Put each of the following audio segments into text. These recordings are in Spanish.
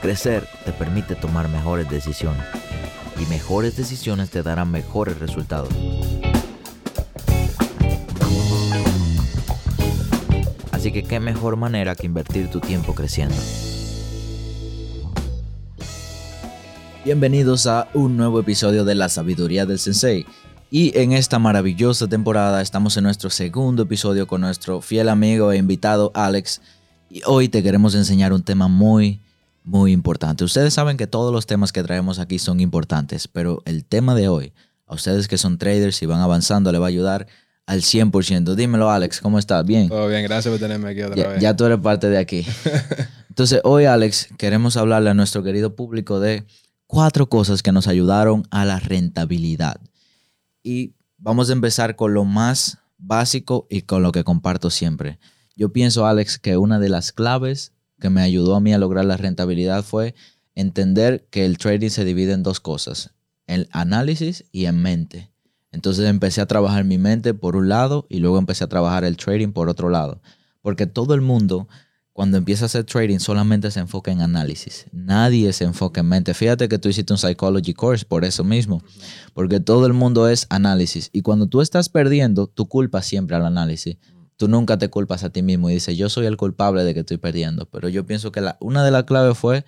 Crecer te permite tomar mejores decisiones y mejores decisiones te darán mejores resultados. Así que qué mejor manera que invertir tu tiempo creciendo. Bienvenidos a un nuevo episodio de La Sabiduría del Sensei. Y en esta maravillosa temporada estamos en nuestro segundo episodio con nuestro fiel amigo e invitado Alex. Y hoy te queremos enseñar un tema muy, muy importante. Ustedes saben que todos los temas que traemos aquí son importantes, pero el tema de hoy, a ustedes que son traders y van avanzando, le va a ayudar al 100%. Dímelo, Alex, ¿cómo estás? ¿Bien? Todo bien, gracias por tenerme aquí otra ya, vez. Ya tú eres parte de aquí. Entonces, hoy, Alex, queremos hablarle a nuestro querido público de cuatro cosas que nos ayudaron a la rentabilidad. Y vamos a empezar con lo más básico y con lo que comparto siempre. Yo pienso, Alex, que una de las claves que me ayudó a mí a lograr la rentabilidad fue entender que el trading se divide en dos cosas, en análisis y en mente. Entonces empecé a trabajar mi mente por un lado y luego empecé a trabajar el trading por otro lado. Porque todo el mundo, cuando empieza a hacer trading, solamente se enfoca en análisis. Nadie se enfoca en mente. Fíjate que tú hiciste un psychology course por eso mismo. Porque todo el mundo es análisis. Y cuando tú estás perdiendo, tú culpas siempre al análisis tú nunca te culpas a ti mismo y dices, yo soy el culpable de que estoy perdiendo. Pero yo pienso que una de las claves fue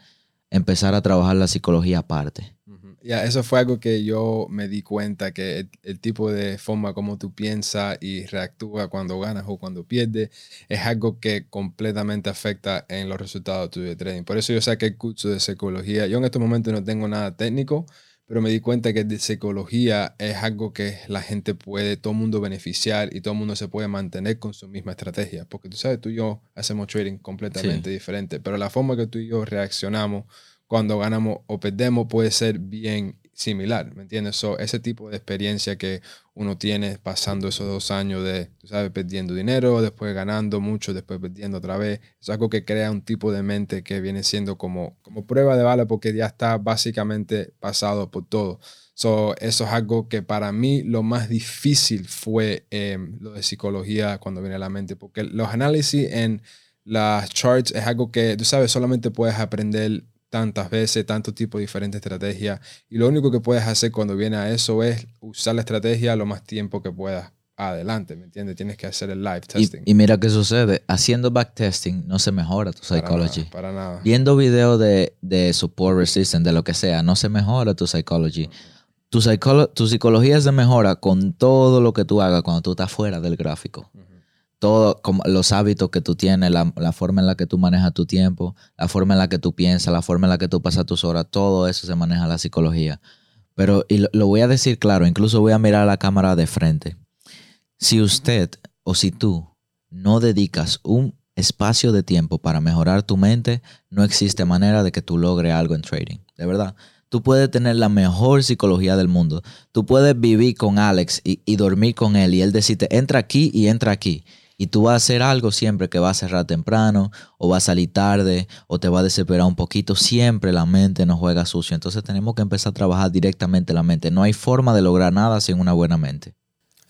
empezar a trabajar la psicología aparte. Ya, eso fue algo que yo me di cuenta, que el, el, tipo de forma como tú piensas y reactúas cuando ganas o cuando pierdes es algo que completamente afecta en los resultados tuyos de trading. Por eso yo saqué el curso de psicología. Yo en estos momentos no tengo nada técnico, pero me di cuenta que de psicología es algo que la gente puede, todo el mundo beneficiar y todo el mundo se puede mantener con su misma estrategia. Porque tú sabes, tú y yo hacemos trading completamente sí. diferente, pero la forma que tú y yo reaccionamos cuando ganamos o perdemos puede ser bien similar, ¿me entiendes? So, ese tipo de experiencia que uno tiene pasando esos dos años de, tú sabes, perdiendo dinero, después ganando mucho, después perdiendo otra vez, es algo que crea un tipo de mente que viene siendo como, como prueba de bala porque ya está básicamente pasado por todo. So, eso es algo que para mí lo más difícil fue eh, lo de psicología cuando viene a la mente, porque los análisis en las charts es algo que, tú sabes, solamente puedes aprender tantas veces, tantos tipos de diferentes estrategias. Y lo único que puedes hacer cuando viene a eso es usar la estrategia lo más tiempo que puedas adelante, ¿me entiendes? Tienes que hacer el live testing. Y, y mira qué sucede, haciendo backtesting no se mejora tu para psychology. Nada, para nada. Viendo videos de, de support resistance, de lo que sea, no se mejora tu psychology. Tu, psicolo tu psicología se mejora con todo lo que tú hagas cuando tú estás fuera del gráfico. Uh -huh todo como los hábitos que tú tienes, la, la, forma en la que tú manejas tu tiempo, la forma en la que tú piensas, la forma en la que tú pasas tus horas, todo eso se maneja la psicología. Pero, y lo, voy a decir claro, incluso voy a mirar a la cámara de frente. Si usted o si tú no dedicas un espacio de tiempo para mejorar tu mente, no existe manera de que tú logres algo en trading. De verdad. Tú puedes tener la mejor psicología del mundo. Tú puedes vivir con Alex y, y dormir con él y él decirte, entra aquí y entra aquí y tú vas a hacer algo siempre que va a cerrar temprano o va a salir tarde o te va a desesperar un poquito, siempre la mente nos juega sucio. Entonces tenemos que empezar a trabajar directamente la mente. No hay forma de lograr nada sin una buena mente.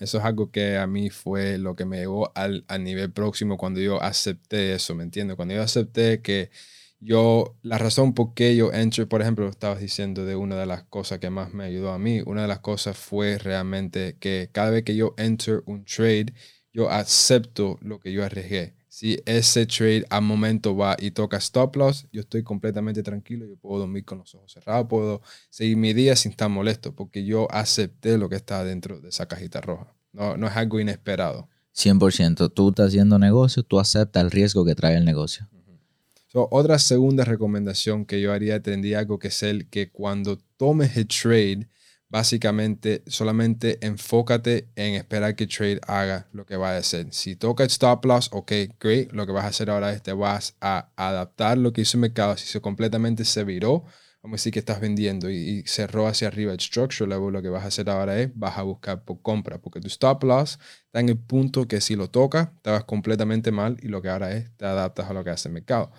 Eso es algo que a mí fue lo que me llevó al, al nivel próximo cuando yo acepté eso, ¿me entiendes? Cuando yo acepté que yo, la razón por qué yo entré, por ejemplo, estabas diciendo de una de las cosas que más me ayudó a mí, una de las cosas fue realmente que cada vez que yo enter un trade, yo acepto lo que yo arriesgué. Si ese trade al momento va y toca stop loss, yo estoy completamente tranquilo, yo puedo dormir con los ojos cerrados, puedo seguir mi día sin estar molesto, porque yo acepté lo que está dentro de esa cajita roja. No, no es algo inesperado. 100%. Tú estás haciendo negocio, tú aceptas el riesgo que trae el negocio. Uh -huh. so, otra segunda recomendación que yo haría tendría algo que ser que cuando tomes el trade, básicamente solamente enfócate en esperar que trade haga lo que va a hacer. Si toca el stop loss, ok, great. Lo que vas a hacer ahora es te vas a adaptar lo que hizo el mercado. Si se completamente se viró, vamos a decir que estás vendiendo y, cerró hacia arriba el structure level, lo que vas a hacer ahora es vas a buscar por compra, porque tu stop loss está en el punto que si lo tocas, vas completamente mal y lo que ahora es te adaptas a lo que hace el mercado.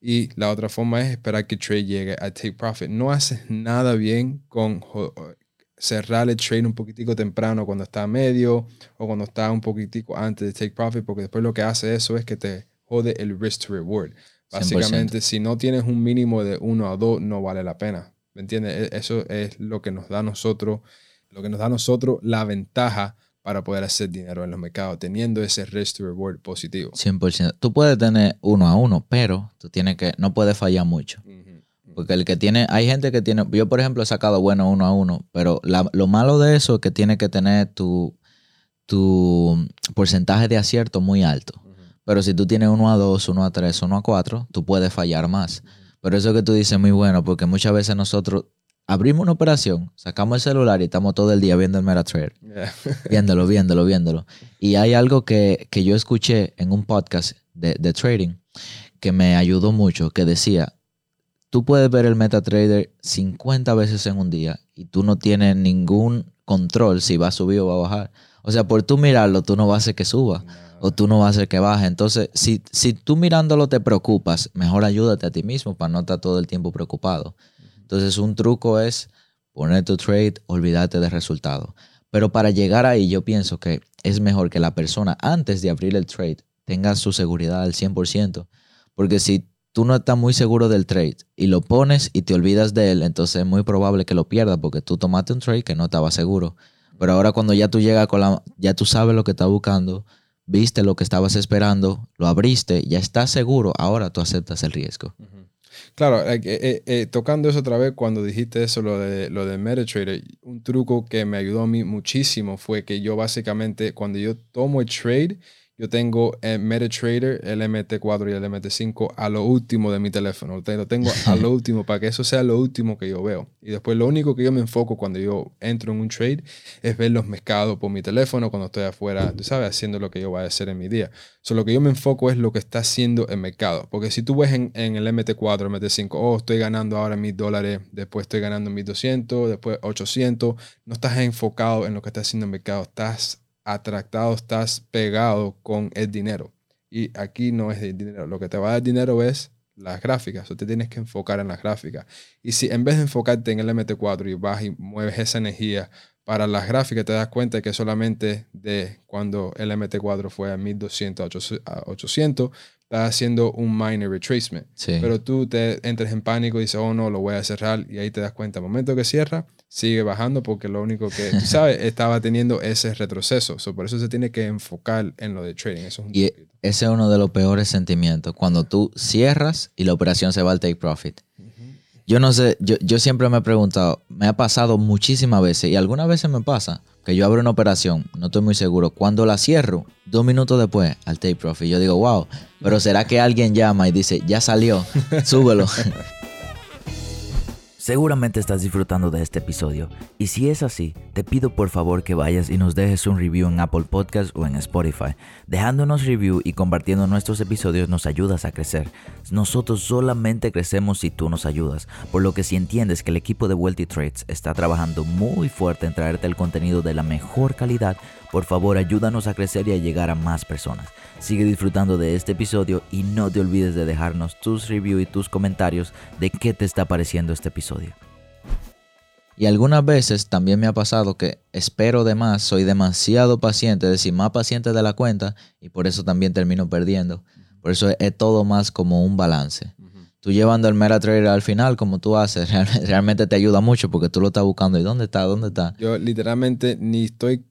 Y la otra forma es esperar que trade llegue a take profit. No haces nada bien con cerrar el trade un poquitico temprano cuando está a medio o cuando está un poquitico antes de take profit, porque después lo que hace eso es que te jode el risk to reward. Básicamente, si no tienes un mínimo de 1 a 2, no vale la pena. ¿Me entiendes? E, eso es lo que nos da a nosotros, lo que nos da a nosotros la ventaja para poder hacer dinero en los mercados, teniendo ese risk to reward positivo. 100%. Tú puedes tener uno a uno, pero tú tienes que, no puedes fallar mucho. Porque el que tiene, hay gente que tiene, yo por ejemplo he sacado bueno uno a uno, pero lo malo de eso es que tiene que tener tu, tu porcentaje de acierto muy alto. Pero si tú tienes uno a dos, uno a tres, uno a cuatro, tú puedes fallar más. Pero eso que tú dices es muy bueno, porque muchas veces nosotros abrimos una operación, sacamos el celular y estamos todo el día viendo el MetaTrader. viéndolo, viéndolo, viéndolo. Y hay algo que, yo escuché en un podcast de, de trading que me ayudó mucho, que decía, tú puedes ver el MetaTrader 50 veces en un día y tú no tienes ningún control si va a subir o va a bajar. O sea, por tú mirarlo, tú no vas a hacer que suba o tú no vas a hacer que baje. Entonces, si, si tú mirándolo te preocupas, mejor ayúdate a ti mismo para no estar todo el tiempo preocupado. Entonces, un truco es poner tu trade, olvídate del resultado. Pero para llegar ahí, yo pienso que es mejor que la persona, antes de abrir el trade, tenga su seguridad al 100%. Porque si tú no estás muy seguro del trade y lo pones y te olvidas de él, entonces es muy probable que lo pierdas porque tú tomaste un trade que no estaba seguro. Pero ahora cuando ya tú llegas con la, ya tú sabes lo que estás buscando, viste lo que estabas esperando, lo abriste, ya estás seguro, ahora tú aceptas el riesgo. Claro, eh, eh, eh, tocando eso otra vez, cuando dijiste eso, lo de, lo de MetaTrader, un truco que me ayudó a mí muchísimo fue que yo básicamente, cuando yo tomo el trade, yo tengo el MetaTrader, el MT4 y el MT5 a lo último de mi teléfono. Lo tengo a lo último para que eso sea lo último que yo veo. Y después lo único que yo me enfoco cuando yo entro en un trade es ver los mercados por mi teléfono cuando estoy afuera, tú sabes, haciendo lo que yo voy a hacer en mi día. So, lo que yo me enfoco es lo que está haciendo el mercado. Porque si tú ves en, en el MT4, MT5, oh, estoy ganando ahora mil dólares, después estoy ganando 1200, después 800, no estás enfocado en lo que está haciendo el mercado, estás atractado, estás pegado con el dinero. Y aquí no es el dinero. Lo que te va a dar dinero es las gráficas. O te tienes que enfocar en las gráficas. Y si en vez de enfocarte en el MT4 y vas y mueves esa energía para las gráficas, te das cuenta que solamente de cuando el MT4 fue a 1200 a 800, estás haciendo un minor retracement. Pero tú te entres en pánico y dices, oh no, lo voy a cerrar. Y ahí te das cuenta, al momento que cierra, sigue bajando porque lo único que, tú sabes, estaba teniendo ese retroceso. por eso se tiene que enfocar en lo de trading. Eso es y ese es uno de los peores sentimientos, cuando tú cierras y la operación se va al take profit. Yo no sé, yo, yo siempre me he preguntado, me ha pasado muchísimas veces y algunas veces me pasa que yo abro una operación, no estoy muy seguro, cuando la cierro, dos minutos después al take profit, yo digo, wow, pero ¿será que alguien llama y dice, ya salió, súbelo? Seguramente estás disfrutando de este episodio y si es así, te pido por favor que vayas y nos dejes un review en Apple Podcast o en Spotify. Dejándonos review y compartiendo nuestros episodios nos ayudas a crecer. Nosotros solamente crecemos si tú nos ayudas, por lo que si entiendes que el equipo de Wealthy Trades está trabajando muy fuerte en traerte el contenido de la mejor calidad, por favor ayúdanos a crecer y a llegar a más personas. Sigue disfrutando de este episodio y no te olvides de dejarnos tus reviews y tus comentarios de qué te está pareciendo este episodio. Y algunas veces también me ha pasado que espero de más, soy demasiado paciente, es decir, más paciente de la cuenta y por eso también termino perdiendo. Por eso es, todo más como un balance. Tú llevando el MetaTrader al final, como tú haces, realmente te ayuda mucho porque tú lo estás buscando. ¿Y dónde está? ¿Dónde está? Yo literalmente ni estoy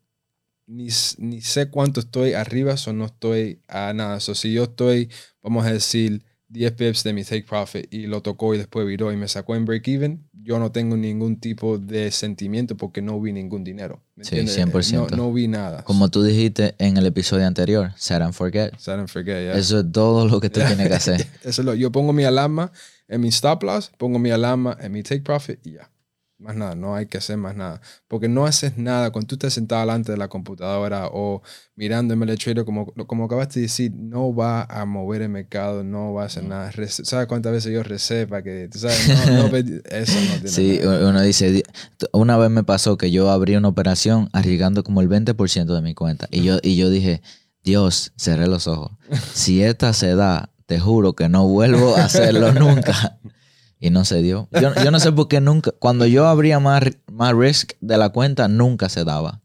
ni, sé cuánto estoy arriba, o no estoy a nada. So, si yo estoy, vamos a decir, 10 pips de mi take profit y lo tocó y después viró y me sacó en break even, yo no tengo ningún tipo de sentimiento porque no vi ningún dinero. sí, 100%. No, vi nada. Como tú dijiste en el episodio anterior, set and forget. Set and forget, Eso es todo lo que tú tienes que hacer. Eso lo, yo pongo mi alarma en mi stop loss, pongo mi alarma en mi take profit y ya. Más nada, no hay que hacer más nada. Porque no haces nada cuando tú estás sentado delante de la computadora o mirando el trader, como, como acabaste de decir, no va a mover el mercado, no va a hacer nada. ¿Sabes cuántas veces yo recé para que, tú sabes, no, no, eso no tiene Sí, uno dice, una vez me pasó que yo abrí una operación arriesgando como el 20% de mi cuenta. Y yo, y yo dije, Dios, cerré los ojos. Si esta se da, te juro que no vuelvo a hacerlo nunca. Y no se dio. Yo, no sé por qué nunca, cuando yo abría más, más risk de la cuenta, nunca se daba.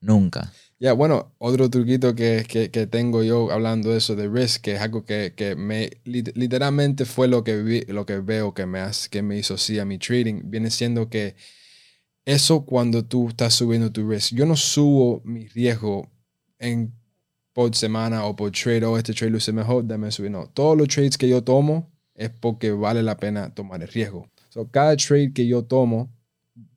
Nunca. Ya, bueno, otro truquito que, que, tengo yo hablando de eso de risk, que es algo que, que me literalmente fue lo que, vi, lo que veo que me, hace, que me hizo así a mi trading, viene siendo que eso cuando tú estás subiendo tu risk, yo no subo mi riesgo en por semana o por trade, o oh, este trade luce mejor, dame subir. No, todos los trades que yo tomo, es porque vale la pena tomar el riesgo. So, cada trade que yo tomo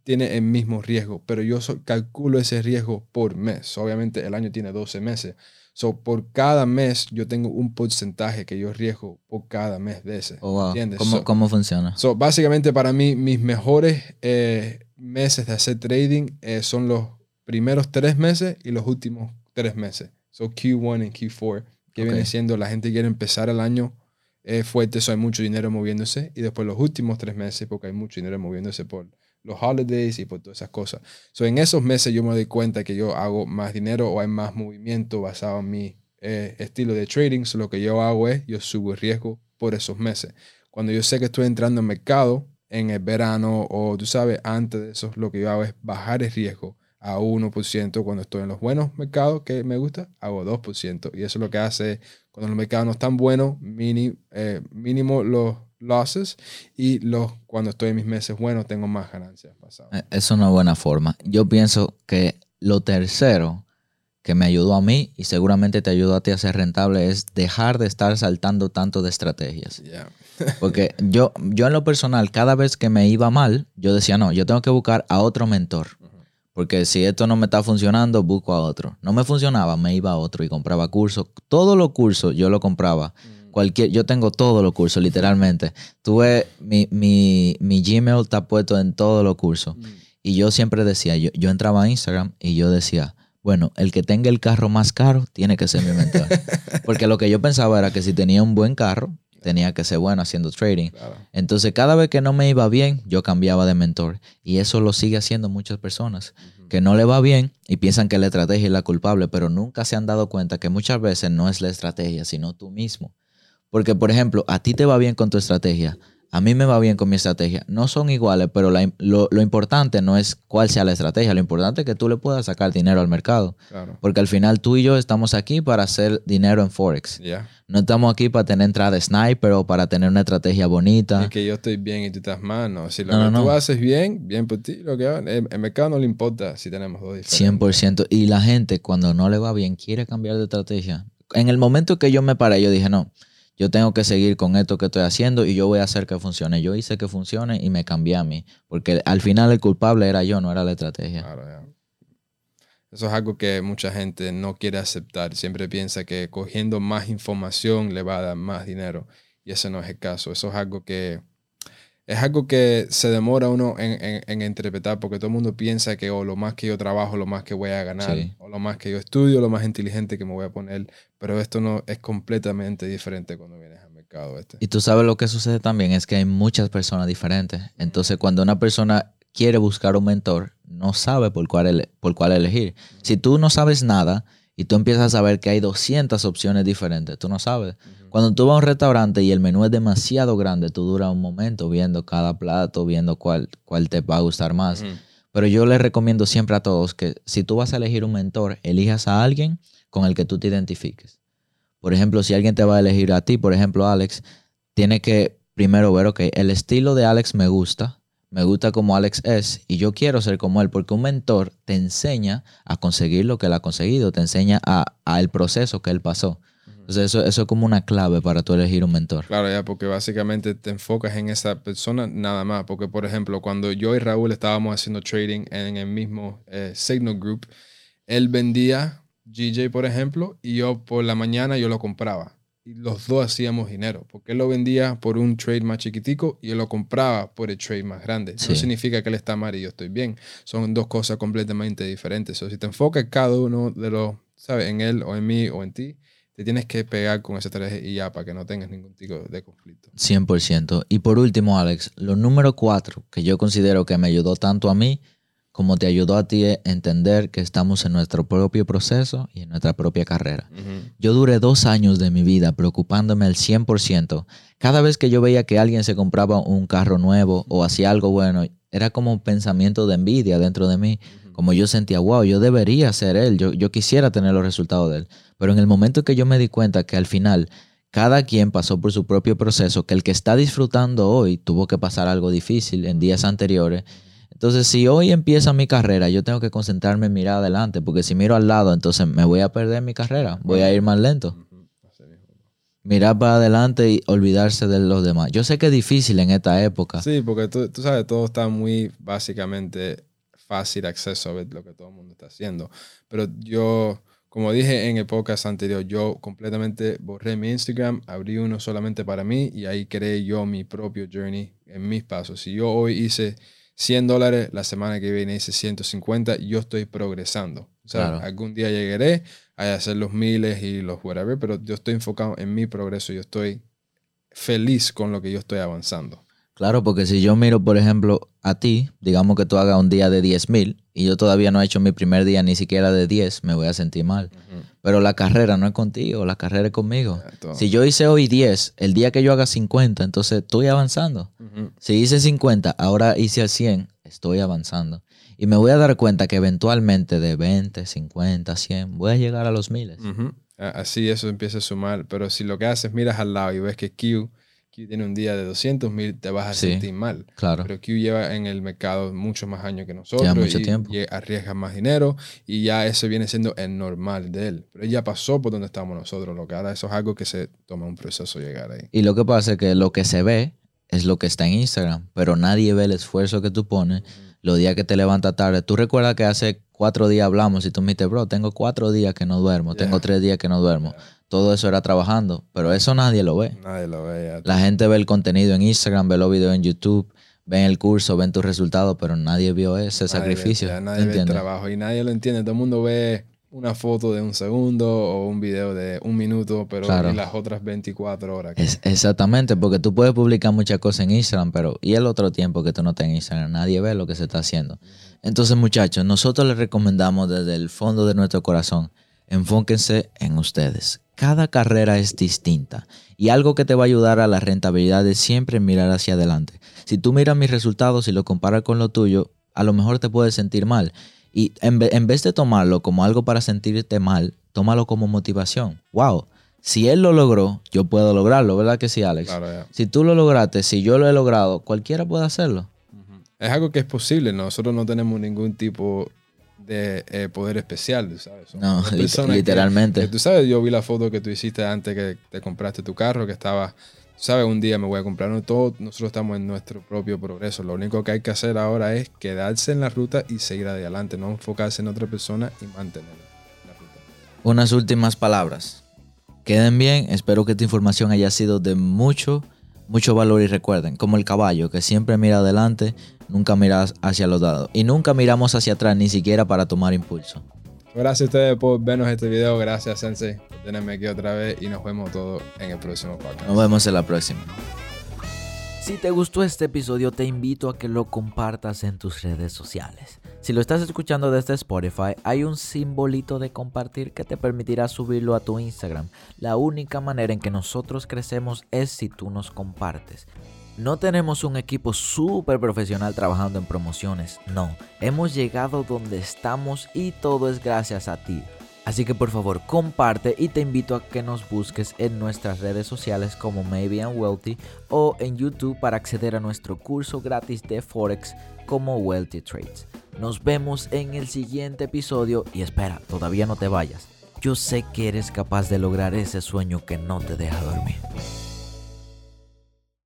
tiene el mismo riesgo, pero yo calculo ese riesgo por mes. obviamente el año tiene 12 meses. So, por cada mes yo tengo un porcentaje que yo riesgo por cada mes de ese. Oh, ¿Cómo, ¿Cómo, funciona? So, básicamente para mí mis mejores eh, meses de hacer trading eh, son los primeros tres meses y los últimos tres meses. So Q1 y Q4, que viene siendo la gente quiere empezar el año es fuerte, eso hay mucho dinero moviéndose. Y después los últimos tres meses, porque hay mucho dinero moviéndose por los holidays y por todas esas cosas. So, en esos meses yo me doy cuenta que yo hago más dinero o hay más movimiento basado en mi eh, estilo de trading. So, lo que yo hago es, yo subo el riesgo por esos meses. Cuando yo sé que estoy entrando en mercado en el verano o tú sabes, antes de eso, lo que yo hago es bajar el riesgo a 1%. Cuando estoy en los buenos mercados que me gusta, hago 2%. Y eso es lo que hace cuando los mercados no están buenos, mini, eh, mínimo los losses y los, cuando estoy en mis meses buenos tengo más ganancias pasadas. Eh, es una buena forma. Yo pienso que lo tercero que me ayudó a mí y seguramente te ayudó a ti a ser rentable es dejar de estar saltando tanto de estrategias. Porque yo, yo en lo personal, cada vez que me iba mal, yo decía, no, yo tengo que buscar a otro mentor. Porque si esto no me está funcionando, busco a otro. No me funcionaba, me iba a otro y compraba cursos. Todos los cursos yo lo compraba. Mm. Cualquier, yo tengo todos los cursos, literalmente. Tuve mi, mi, mi Gmail está puesto en todos los cursos. Mm. Y yo siempre decía, yo, yo entraba a Instagram y yo decía, bueno, el que tenga el carro más caro tiene que ser mi mentor. Porque lo que yo pensaba era que si tenía un buen carro, tenía que ser bueno haciendo trading. Entonces, cada vez que no me iba bien, yo cambiaba de mentor. Y eso lo sigue haciendo muchas personas, que no le va bien y piensan que la estrategia es la culpable, pero nunca se han dado cuenta que muchas veces no es la estrategia, sino tú mismo. Porque, por ejemplo, a ti te va bien con tu estrategia, a mí me va bien con mi estrategia. No son iguales, pero lo, importante no es cuál sea la estrategia. Lo importante es que tú le puedas sacar dinero al mercado. Porque al final tú y yo estamos aquí para hacer dinero en Forex. No estamos aquí para tener entrada de sniper o para tener una estrategia bonita. Y que yo estoy bien y tú estás mal. No. Si lo que tú haces bien, bien por ti. Lo que el, mercado no le importa si tenemos dos diferentes. 100%. Y la gente cuando no le va bien quiere cambiar de estrategia. En el momento que yo me paré, yo dije, no yo tengo que seguir con esto que estoy haciendo y yo voy a hacer que funcione. Yo hice que funcione y me cambié a mí, porque al final el culpable era yo, no era la estrategia. Eso es algo que mucha gente no quiere aceptar. Siempre piensa que cogiendo más información le va a dar más dinero y ese no es el caso. Eso es algo que es algo que se demora uno en, interpretar porque todo el mundo piensa que o oh, lo más que yo trabajo, lo más que voy a ganar, o lo más que yo estudio, lo más inteligente que me voy a poner, pero esto no es completamente diferente cuando vienes al mercado este. Y tú sabes lo que sucede también es que hay muchas personas diferentes. Entonces, cuando una persona quiere buscar un mentor, no sabe por cuál, por cuál elegir. Si tú no sabes nada y tú empiezas a saber que hay 200 opciones diferentes, tú no sabes. Cuando tú vas a un restaurante y el menú es demasiado grande, tú duras un momento viendo cada plato, viendo cuál, cuál te va a gustar más. Pero yo les recomiendo siempre a todos que si tú vas a elegir un mentor, elijas a alguien con el que tú te identifiques. Por ejemplo, si alguien te va a elegir a ti, por ejemplo, Alex, tiene que primero ver, ok, el estilo de Alex me gusta, me gusta como Alex es y yo quiero ser como él, porque un mentor te enseña a conseguir lo que él ha conseguido, te enseña a, a el proceso que él pasó eso, eso es como una clave para tú elegir un mentor. Claro, ya, porque básicamente te enfocas en esa persona nada más. Porque, por ejemplo, cuando yo y Raúl estábamos haciendo trading en el mismo eh, Signal Group, él vendía GJ, por ejemplo, y yo por la mañana yo lo compraba. Y los dos hacíamos dinero, porque él lo vendía por un trade más chiquitico y yo lo compraba por el trade más grande. Sí. No significa que él está mal y yo estoy bien. Son dos cosas completamente diferentes. O si te enfocas cada uno de los, ¿sabes? En él o en mí o en ti, te tienes que pegar con esa estrategia y ya para que no tengas ningún tipo de conflicto. 100%. Y por último, Alex, lo número cuatro que yo considero que me ayudó tanto a mí como te ayudó a ti entender que estamos en nuestro propio proceso y en nuestra propia carrera. Yo duré dos años de mi vida preocupándome al 100%. Cada vez que yo veía que alguien se compraba un carro nuevo o hacía algo bueno, era como un pensamiento de envidia dentro de mí. Como yo sentía, wow, yo debería ser él, yo, yo quisiera tener los resultados de él. Pero en el momento que yo me di cuenta que al final cada quien pasó por su propio proceso, que el que está disfrutando hoy tuvo que pasar algo difícil en días anteriores. Entonces, si hoy empieza mi carrera, yo tengo que concentrarme en mirar adelante, porque si miro al lado, entonces me voy a perder mi carrera, voy a ir más lento. Mirar para adelante y olvidarse de los demás. Yo sé que es difícil en esta época. Sí, porque tú, tú sabes, todo está muy básicamente fácil acceso a ver lo que todo el mundo está haciendo. Pero yo, como dije en el podcast anterior, yo completamente borré mi Instagram, abrí uno solamente para mí y ahí creé yo mi propio journey en mis pasos. Si yo hoy hice 100 dólares, la semana que viene hice 150, yo estoy progresando. O sea, Claro. algún día llegaré a hacer los miles y los whatever, pero yo estoy enfocado en mi progreso, yo estoy feliz con lo que yo estoy avanzando. Claro, porque si yo miro, por ejemplo, a ti, digamos que tú hagas un día de 10 mil y yo todavía no he hecho mi primer día ni siquiera de 10, me voy a sentir mal. Pero la carrera no es contigo, la carrera es conmigo. Si yo hice hoy 10, el día que yo haga 50, entonces estoy avanzando. Si hice 50, ahora hice el 100, estoy avanzando. Y me voy a dar cuenta que eventualmente de 20, 50, 100, voy a llegar a los miles. Así eso empieza a sumar. Pero si lo que haces, miras al lado y ves que Q, Q tiene un día de 200 mil, te vas a Sí. sentir mal. Claro. Pero Q lleva en el mercado muchos más años que nosotros. Mucho y, tiempo. y arriesga más dinero y ya eso viene siendo el normal de él. Pero él ya pasó por donde estamos nosotros. Lo que ahora eso es algo que se toma un proceso llegar ahí. Y lo que pasa es que lo que se ve es lo que está en Instagram, pero nadie ve el esfuerzo que tú pones los días que te levantas tarde. Tú recuerdas que hace cuatro días hablamos y tú me dijiste, bro, tengo cuatro días que no duermo, Yeah. tengo tres días que no duermo. Todo eso era trabajando, pero eso nadie lo ve. Nadie lo ve. La gente ve el contenido en Instagram, ve los videos en YouTube, ven el curso, ven tus resultados, pero nadie vio ese Nadie sacrificio. ya ¿tú nadie ve el trabajo y nadie lo entiende. Todo el mundo ve una foto de un segundo o un video de un minuto, pero Claro. y las otras 24 horas. Es- exactamente, porque tú puedes publicar muchas cosas en Instagram, pero ¿y el otro tiempo que tú no estás en Instagram? Nadie ve lo que se está haciendo. Entonces, muchachos, nosotros les recomendamos desde el fondo de nuestro corazón, enfóquense en ustedes. Cada carrera es distinta y algo que te va a ayudar a la rentabilidad es siempre mirar hacia adelante. Si tú miras mis resultados y lo comparas con lo tuyo, a lo mejor te puedes sentir mal. Y en, en vez de tomarlo como algo para sentirte mal, tómalo como motivación. Wow, si él lo logró, yo puedo lograrlo, ¿verdad que sí, Alex? Claro, ya. Si tú lo lograste, si yo lo he logrado, cualquiera puede hacerlo. Es algo que es posible. Nosotros no tenemos ningún tipo de eh, poder especial, ¿sabes? Somos No, lit- que- literalmente. que tú sabes, yo vi la foto que tú hiciste antes que te compraste tu carro, que estaba, sabes, un día me voy a comprar uno. Todos nosotros estamos en nuestro propio progreso. Lo único que hay que hacer ahora es quedarse en la ruta y seguir adelante, no enfocarse en otra persona y mantener la ruta. Unas últimas palabras. Queden bien, espero que esta información haya sido de mucho, mucho valor y recuerden, como el caballo que siempre mira adelante, nunca mira hacia los lados y nunca miramos hacia atrás ni siquiera para tomar impulso. Gracias a ustedes por vernos este video. Gracias, Sensei, por tenerme aquí otra vez y nos vemos todos en el próximo podcast. Nos vemos en la próxima. Si te gustó este episodio, te invito a que lo compartas en tus redes sociales. Si lo estás escuchando desde Spotify, hay un simbolito de compartir que te permitirá subirlo a tu Instagram. La única manera en que nosotros crecemos es si tú nos compartes. No tenemos un equipo súper profesional trabajando en promociones, no. Hemos llegado donde estamos y todo es gracias a ti. Así que por favor comparte y te invito a que nos busques en nuestras redes sociales como Maybe I'm Wealthy o en YouTube para acceder a nuestro curso gratis de Forex como Wealthy Trades. Nos vemos en el siguiente episodio y espera, todavía no te vayas. Yo sé que eres capaz de lograr ese sueño que no te deja dormir.